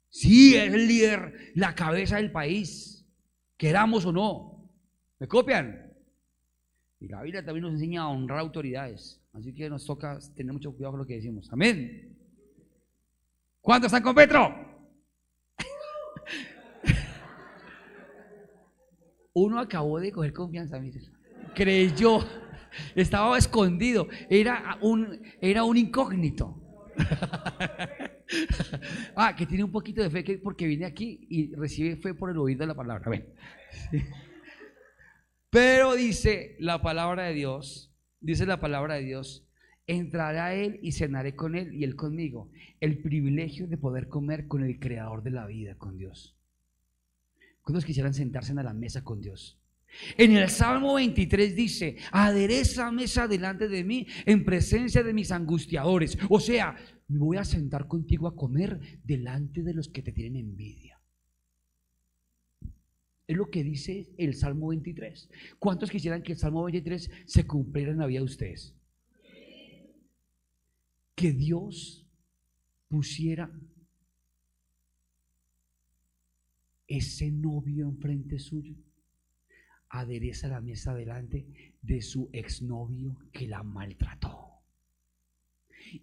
Sí, es el líder, la cabeza del país, queramos o no. ¿Me copian? Y la Biblia también nos enseña a honrar autoridades. Así que nos toca tener mucho cuidado con lo que decimos. Amén. ¿Cuántos están con Petro? Uno acabó de coger confianza, creyó, estaba escondido, era un, era un incógnito. ah, que tiene un poquito de fe porque viene aquí y recibe fe por el oído de la palabra. Pero dice la palabra de Dios, dice la palabra de Dios, entraré a Él y cenaré con Él y Él conmigo. El privilegio de poder comer con el Creador de la vida, con Dios. ¿Cuántos quisieran sentarse en la mesa con Dios? En el Salmo 23 dice, adereza mesa delante de mí en presencia de mis angustiadores. O sea, me voy a sentar contigo a comer delante de los que te tienen envidia. Es lo que dice el Salmo 23. ¿Cuántos quisieran que el Salmo 23 se cumpliera en la vida de ustedes? Que Dios pusiera ese novio enfrente suyo, adereza la mesa delante de su exnovio que la maltrató.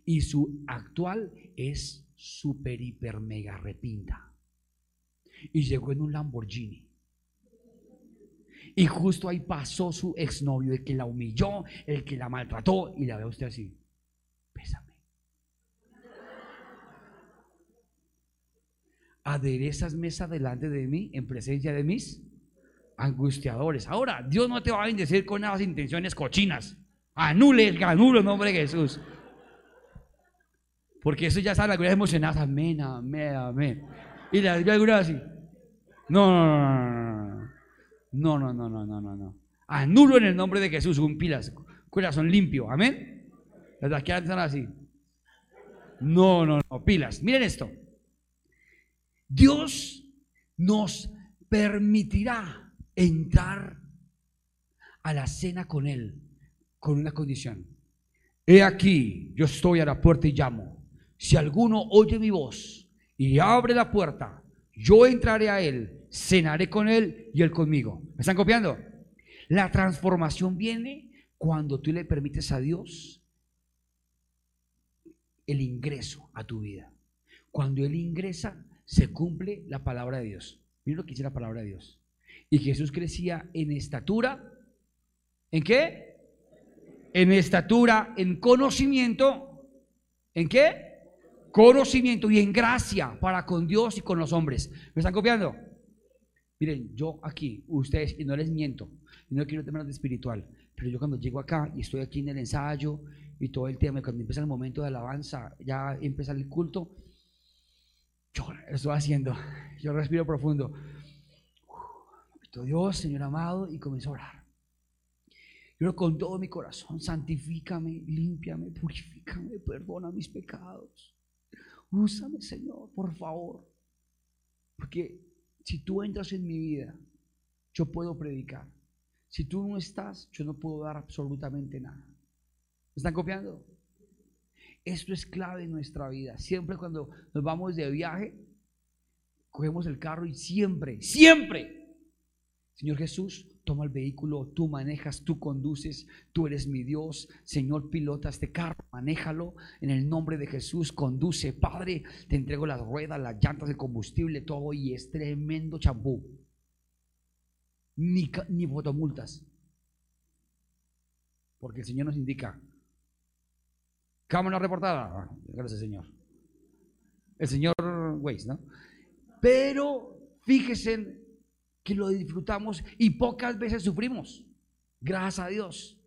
Y su actual es super, hiper, mega repinta. Y llegó en un Lamborghini. Y justo ahí pasó su exnovio, el que la humilló, el que la maltrató, y la ve usted así. Pésame. Aderezas mesa delante de mí en presencia de mis angustiadores. Ahora, Dios no te va a bendecir con esas intenciones cochinas. Anule, ganule en nombre de Jesús. Porque eso ya están algunas emocionadas. Amén, amén, amén. Y las vi así. No, no, no, no, no, no, no, no. Anulo en el nombre de Jesús, un pilas, corazón limpio. Amén. Las que están así. No, no, no, pilas. Miren esto. Dios nos permitirá entrar a la cena con Él con una condición. He aquí, yo estoy a la puerta y llamo. Si alguno oye mi voz y abre la puerta, yo entraré a él, cenaré con Él y Él conmigo. ¿Me están copiando? La transformación viene cuando tú le permites a Dios el ingreso a tu vida. Cuando Él ingresa, se cumple la palabra de Dios. Miren lo que dice la palabra de Dios. Y Jesús crecía en estatura. ¿En qué? En estatura, en conocimiento. ¿En qué? Conocimiento y en gracia para con Dios y con los hombres. ¿Me están copiando? Miren, yo aquí, ustedes, y no les miento, y no quiero tener de espiritual, pero yo cuando llego acá y estoy aquí en el ensayo y todo el tema, cuando empieza el momento de alabanza, ya empieza el culto, yo estoy haciendo, yo respiro profundo. Dios, Señor amado, y comienzo a orar. Yo con todo mi corazón, santifícame, límpiame, purifícame, perdona mis pecados. Úsame, Señor, por favor. Porque si tú entras en mi vida, yo puedo predicar. Si tú no estás, yo no puedo dar absolutamente nada. ¿Me están copiando? Esto es clave en nuestra vida. Siempre cuando nos vamos de viaje, cogemos el carro y siempre, siempre, Señor Jesús, toma el vehículo, tú manejas, tú conduces, tú eres mi Dios, Señor, pilota este carro, manéjalo en el nombre de Jesús, conduce, Padre, te entrego las ruedas, las llantas, el combustible, todo y es tremendo champú. Ni, ni fotomultas. Porque el Señor nos indica, cámara reportada, ah, gracias Señor. El Señor Weiss, ¿no? Pero fíjese que lo disfrutamos y pocas veces sufrimos. Gracias a Dios.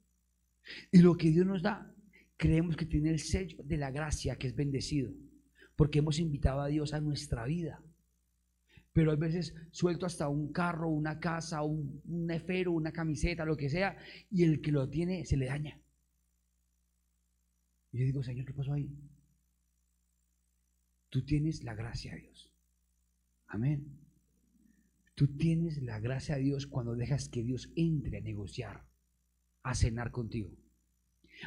Y lo que Dios nos da, creemos que tiene el sello de la gracia que es bendecido, porque hemos invitado a Dios a nuestra vida. Pero a veces suelto hasta un carro, una casa, un, un efero, una camiseta, lo que sea, y el que lo tiene se le daña. Y yo digo, Señor, ¿qué pasó ahí? Tú tienes la gracia Dios. Amén. Tú tienes la gracia de Dios cuando dejas que Dios entre a negociar, a cenar contigo.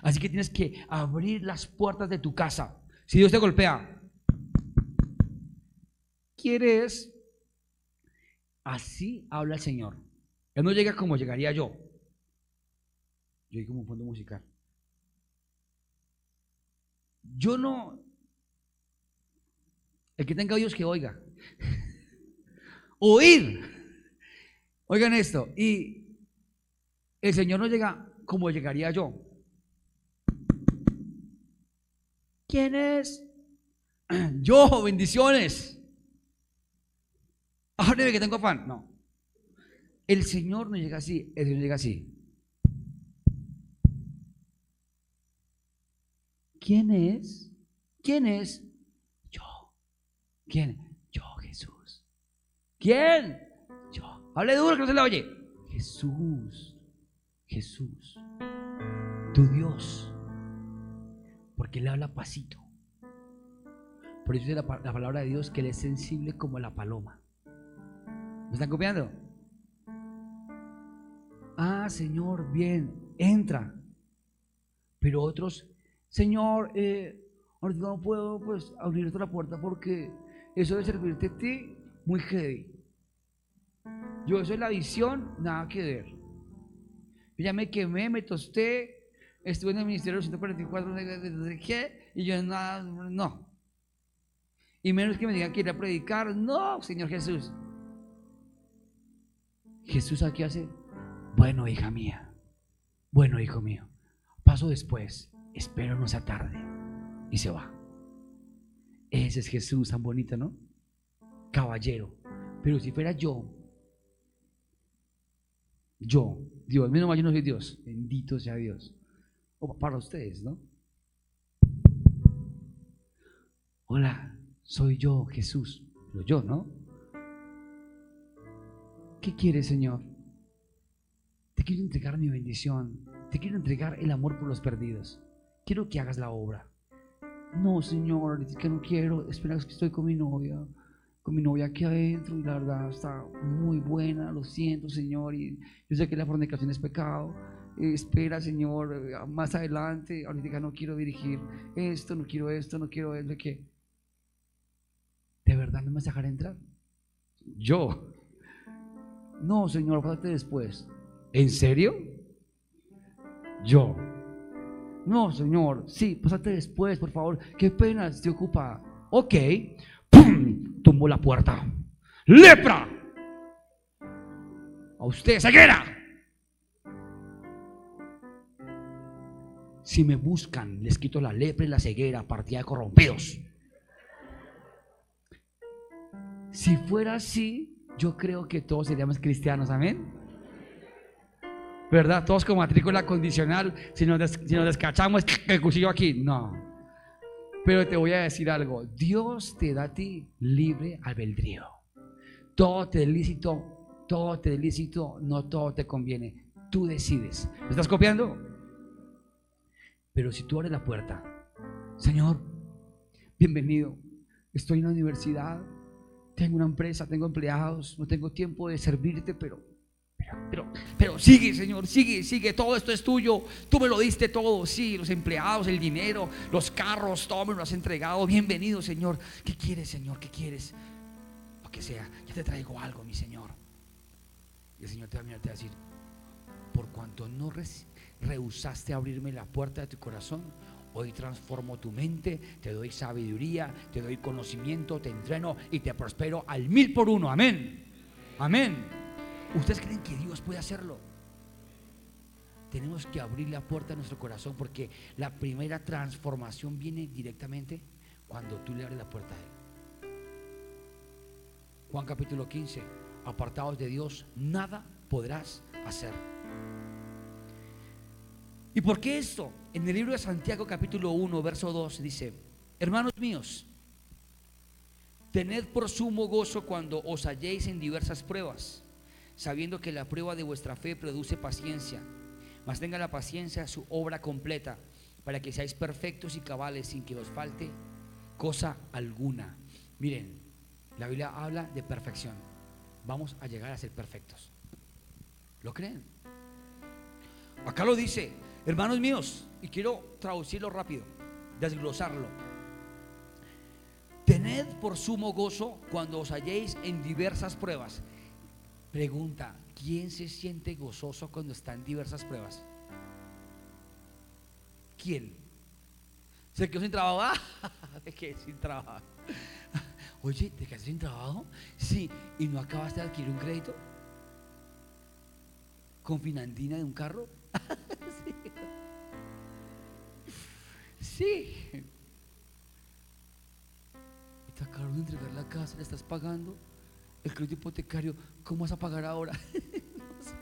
Así que tienes que abrir las puertas de tu casa. Si Dios te golpea, ¿quieres? Así habla el Señor. Él no llega como llegaría yo. Yo llegué como un fondo musical. Yo no. El que tenga Dios que oiga oír. Oigan esto, y el Señor no llega como llegaría yo. ¿Quién es? Yo, bendiciones. Hábleme que tengo afán. No. El Señor no llega así, el Señor llega así. ¿Quién es? ¿Quién es? Yo. ¿Quién? ¿Quién? Yo. Hable duro que no se le oye. Jesús. Jesús. Tu Dios. Porque Él habla pasito. Por eso la, la, palabra de Dios que Él es sensible como la paloma. ¿Me están copiando? Ah, Señor, bien, entra. Pero otros, Señor, eh, ahorita no puedo pues abrirte la puerta porque eso de servirte a ti muy heavy. Yo soy la visión, nada que ver. Yo ya me quemé, me tosté, estuve en el ministerio 144, ¿qué? Y yo nada, no. Y menos que me digan que ir a predicar, no, Señor Jesús. Jesús aquí hace, bueno, hija mía, bueno, hijo mío, paso después, espero no sea tarde. Y se va. Ese es Jesús tan bonito, ¿no? Caballero. Pero si fuera yo, yo, Dios, menos mal yo no soy Dios, bendito sea Dios. O para ustedes, ¿no? Hola, soy yo, Jesús. Pero yo, ¿no? ¿Qué quieres, Señor? Te quiero entregar mi bendición. Te quiero entregar el amor por los perdidos. Quiero que hagas la obra. No, Señor, es que no quiero. Espera que estoy con mi novia con mi novia aquí adentro y la verdad está muy buena, lo siento Señor, y yo sé que la fornicación es pecado, eh, espera Señor, eh, más adelante, ahorita no quiero dirigir esto, no quiero esto, no quiero eso, que ¿de verdad no me vas a dejar entrar? Yo, No, señor, pásate después. ¿En serio? Yo. No, señor, sí, pásate después, por favor. Qué pena, estoy ocupada. Ok. ¡Pum! Tumbó la puerta. ¡Lepra! A usted, ceguera. Si me buscan, les quito la lepra y la ceguera, partida de corrompidos. Si fuera así, yo creo que todos seríamos cristianos, amén. ¿Verdad? Todos con matrícula condicional, si nos, si nos descachamos el cuchillo aquí, no. Pero te voy a decir algo, Dios te da a ti libre albedrío. Todo te es lícito, todo te es lícito, no todo te conviene. Tú decides. ¿Me estás copiando? Pero si tú abres la puerta, Señor, bienvenido. Estoy en la universidad, tengo una empresa, tengo empleados, no tengo tiempo de servirte, pero, pero, pero, sigue, Señor, sigue, sigue, todo esto es tuyo, tú me lo diste todo, sí, los empleados, el dinero, los carros, todo me lo has entregado, bienvenido, Señor. ¿Qué quieres, Señor? ¿Qué quieres? Lo que sea, ya te traigo algo, mi Señor. Y el Señor te va a te va decir, por cuanto no rehusaste abrirme la puerta de tu corazón, Hoy transformo tu mente, te doy sabiduría, te doy conocimiento, te entreno y te prospero al mil por uno. Amén. Amén. ¿Ustedes creen que Dios puede hacerlo? Tenemos que abrir la puerta de nuestro corazón porque la primera transformación viene directamente cuando tú le abres la puerta a Él. Juan capítulo 15, apartados de Dios, nada podrás hacer. ¿Y por qué esto? En el libro de Santiago capítulo 1, verso 2 dice, hermanos míos, tened por sumo gozo cuando os halléis en diversas pruebas, sabiendo que la prueba de vuestra fe produce paciencia, mas tenga la paciencia su obra completa, para que seáis perfectos y cabales sin que os falte cosa alguna. Miren, la Biblia habla de perfección. Vamos a llegar a ser perfectos. ¿Lo creen? Acá lo dice, Hermanos míos, y quiero traducirlo rápido, desglosarlo. Tened por sumo gozo cuando os halléis en diversas pruebas. Pregunta, ¿quién se siente gozoso cuando está en diversas pruebas? ¿Quién? ¿Se quedó sin trabajo? Ah, ¿De qué? Sin trabajo. Oye, ¿te quedaste sin trabajo? Sí. ¿Y no acabaste de adquirir un crédito? ¿Con finandina de un carro? Sí. Y te acabaron de entregar la casa, le estás pagando. El crédito hipotecario, ¿cómo vas a pagar ahora? no sé.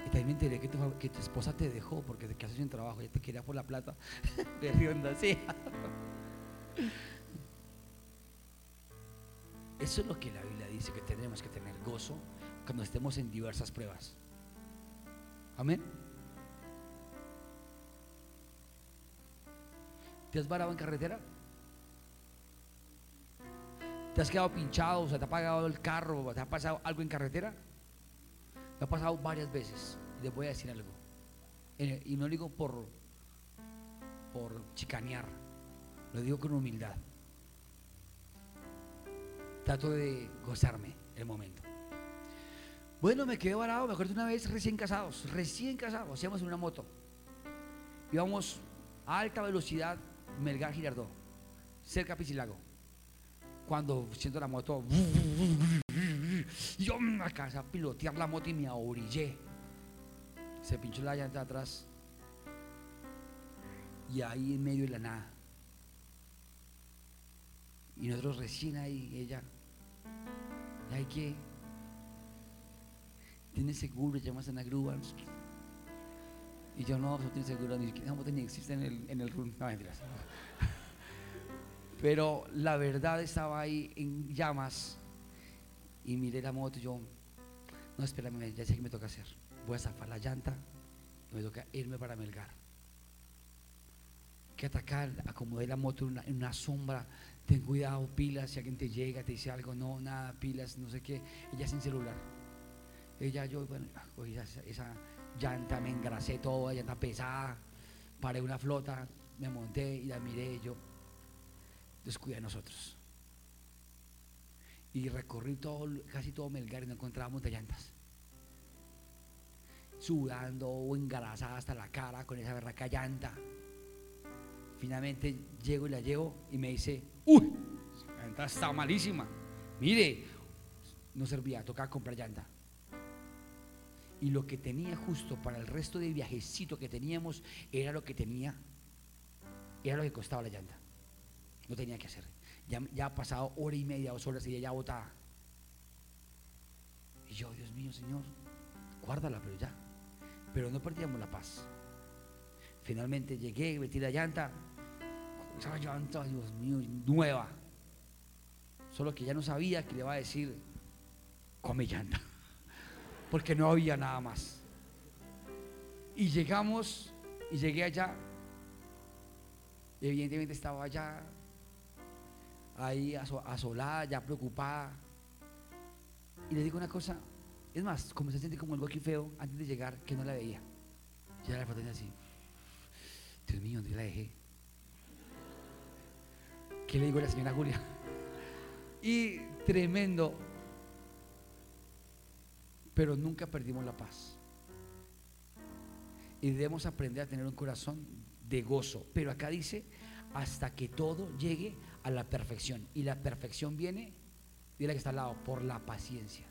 Y también me enteré que tu, esposa te dejó porque te quedaste sin trabajo, ella te quería por la plata. De onda, sí. Eso es lo que la Biblia dice, que tenemos que tener gozo cuando estemos en diversas pruebas. Amén. ¿Te has varado en carretera? ¿Te has quedado pinchado? O sea, ¿te ha apagado el carro? ¿Te ha pasado algo en carretera? Me ha pasado varias veces. Les voy a decir algo. Y no lo digo por, chicanear. Lo digo con humildad. Trato de gozarme el momento. Bueno, me quedé varado, me acuerdo una vez recién casados, recién casados, hacíamos una moto. Íbamos a alta velocidad, Melgar Girardó, cerca de Pisilago. Cuando siento la moto, yo me alcancé a pilotear la moto y me ahorillé. Se pinchó la llanta atrás. Y ahí en medio de la nada. Y nosotros recién ahí, ella, ¿y hay que tiene seguro, llamas a la grúa. Y yo no, no tiene seguro, ni siquiera ni existe en el, en el No, Pero la verdad estaba ahí en llamas y miré la moto y yo, no, espérame, ya sé que me toca hacer. Voy a zafar la llanta me toca irme para Melgar. Que atacar, acomodé la moto en una, sombra, ten cuidado, pilas, si alguien te llega, te dice algo, no, nada, pilas, no sé qué, ya sin celular. Ella, yo, bueno, cogí esa, llanta, me engrasé todo, llanta pesada, paré una flota, me monté y la miré, yo, descuida de nosotros. Y recorrí todo, casi todo Melgar y no encontrábamos de llantas. Sudando o hasta la cara con esa berraca llanta. Finalmente llego y la llevo y me dice, uy, la llanta está malísima. Mire, no servía, tocaba comprar llanta. Y lo que tenía justo para el resto del viajecito que teníamos era lo que tenía, era lo que costaba la llanta. No tenía que hacer. Ya, ya ha pasado hora y media, dos horas y ella ya botada. Y yo, Dios mío, Señor, guárdala, pero ya. Pero no perdíamos la paz. Finalmente llegué, metí la llanta. Esa llanta, Dios mío, nueva. Solo que ya no sabía que le iba a decir, come llanta. Porque no había nada más. Y llegamos, y llegué allá. Evidentemente estaba allá, ahí asolada, ya preocupada. Y le digo una cosa, es más, como se siente como el aquí feo antes de llegar, que no la veía. Ya la foto así. Dios mío, ¿dónde la dejé? ¿Qué le digo a la señora Julia? Y tremendo. Pero nunca perdimos la paz. Y debemos aprender a tener un corazón de gozo. Pero acá dice, hasta que todo llegue a la perfección. Y la perfección viene, dile que está al lado, por la paciencia.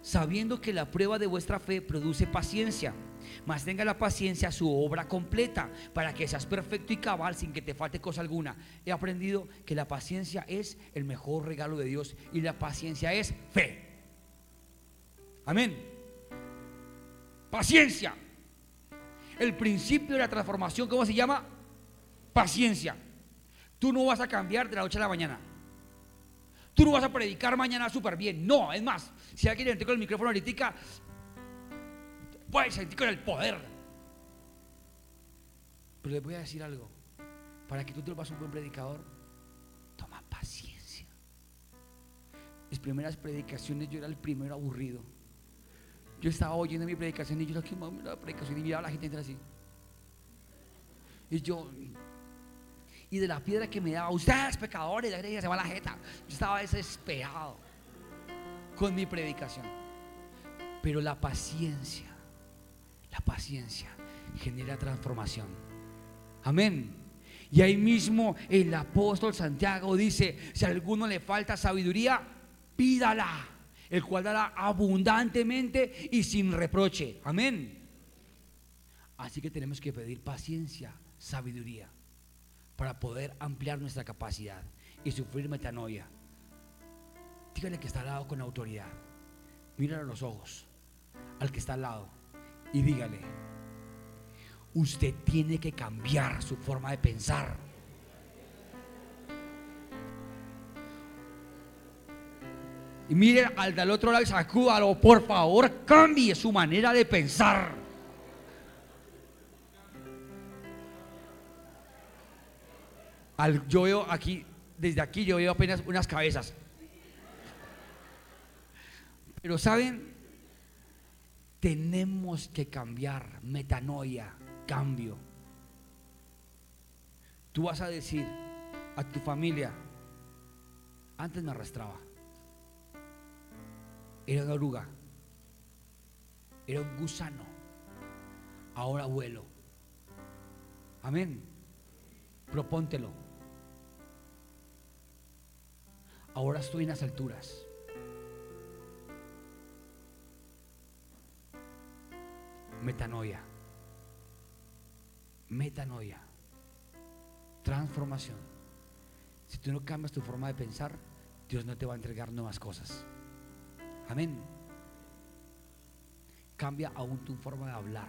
Sabiendo que la prueba de vuestra fe produce paciencia, mas tenga la paciencia su obra completa, para que seas perfecto y cabal sin que te falte cosa alguna. He aprendido que la paciencia es el mejor regalo de Dios y la paciencia es fe. Amén. Paciencia. El principio de la transformación, ¿cómo se llama? Paciencia. Tú no vas a cambiar de la noche a la mañana. Tú no vas a predicar mañana súper bien. No, es más, si alguien le con el micrófono ahorita, puedes sentir con el poder. Pero les voy a decir algo. Para que tú te vuelvas un buen predicador, toma paciencia. Mis primeras predicaciones yo era el primero aburrido. Yo estaba oyendo mi predicación y yo, que la predicación y miraba a la gente entra así. Y yo, y de la piedra que me daba, ustedes pecadores, la se va la jeta. Yo estaba desesperado con mi predicación. Pero la paciencia, la paciencia genera transformación. Amén. Y ahí mismo el apóstol Santiago dice, si a alguno le falta sabiduría, pídala, el cual dará abundantemente y sin reproche. Amén. Así que tenemos que pedir paciencia, sabiduría para poder ampliar nuestra capacidad y sufrir metanoia. Dígale que está al lado con autoridad. Míralo a los ojos al que está al lado y dígale, usted tiene que cambiar su forma de pensar. Y mire al del otro lado y sacúdalo, por favor, cambie su manera de pensar. Yo veo aquí, desde aquí yo veo apenas unas cabezas. Pero saben, tenemos que cambiar, metanoia, cambio. Tú vas a decir a tu familia, antes me arrastraba, era una oruga, era un gusano, ahora vuelo. Amén. Propóntelo. Ahora estoy en las alturas. Metanoia. Metanoia. Transformación. Si tú no cambias tu forma de pensar, Dios no te va a entregar nuevas cosas. Amén. Cambia aún tu forma de hablar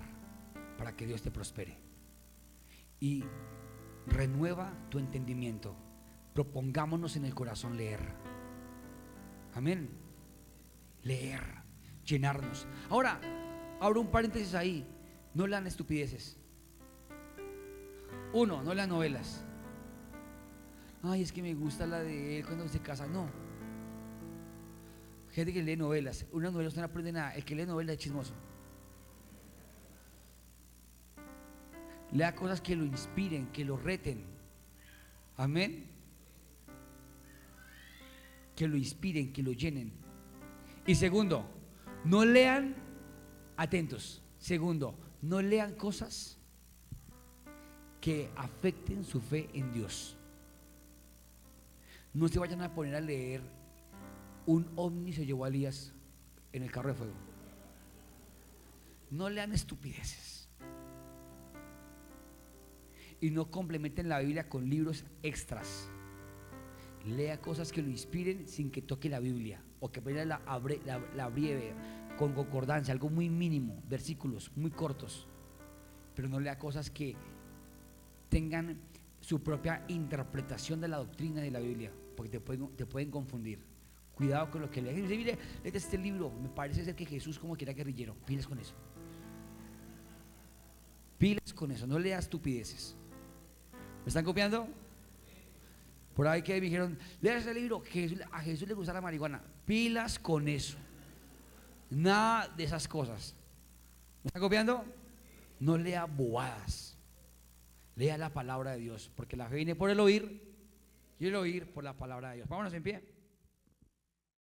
para que Dios te prospere. Y renueva tu entendimiento propongámonos en el corazón leer. Amén. Leer, llenarnos. Ahora, abro un paréntesis ahí. No lean estupideces. Uno, no lean novelas. Ay, es que me gusta la de él cuando se casa. No. Gente que lee novelas. Una novela no aprende nada. El que lee novelas es chismoso. Lea cosas que lo inspiren, que lo reten. Amén. Que lo inspiren, que lo llenen. Y segundo, no lean, atentos, segundo, no lean cosas que afecten su fe en Dios. No se vayan a poner a leer un ovni se llevó a Elías en el carro de fuego. No lean estupideces. Y no complementen la Biblia con libros extras. Lea cosas que lo inspiren sin que toque la Biblia o que la, abre, la, la con concordancia, algo muy mínimo, versículos muy cortos. Pero no lea cosas que tengan su propia interpretación de la doctrina de la Biblia, porque te pueden, te pueden confundir. Cuidado con lo que lees. Mire, este libro, me parece ser que Jesús como que era guerrillero. Piles con eso. Piles con eso, no leas estupideces. ¿Me están copiando? Por ahí que dijeron, lea ese libro, a Jesús le gusta la marihuana. Pilas con eso. Nada de esas cosas. ¿Me están copiando? No lea bobadas. Lea la palabra de Dios, porque la fe viene por el oír y el oír por la palabra de Dios. Vámonos en pie.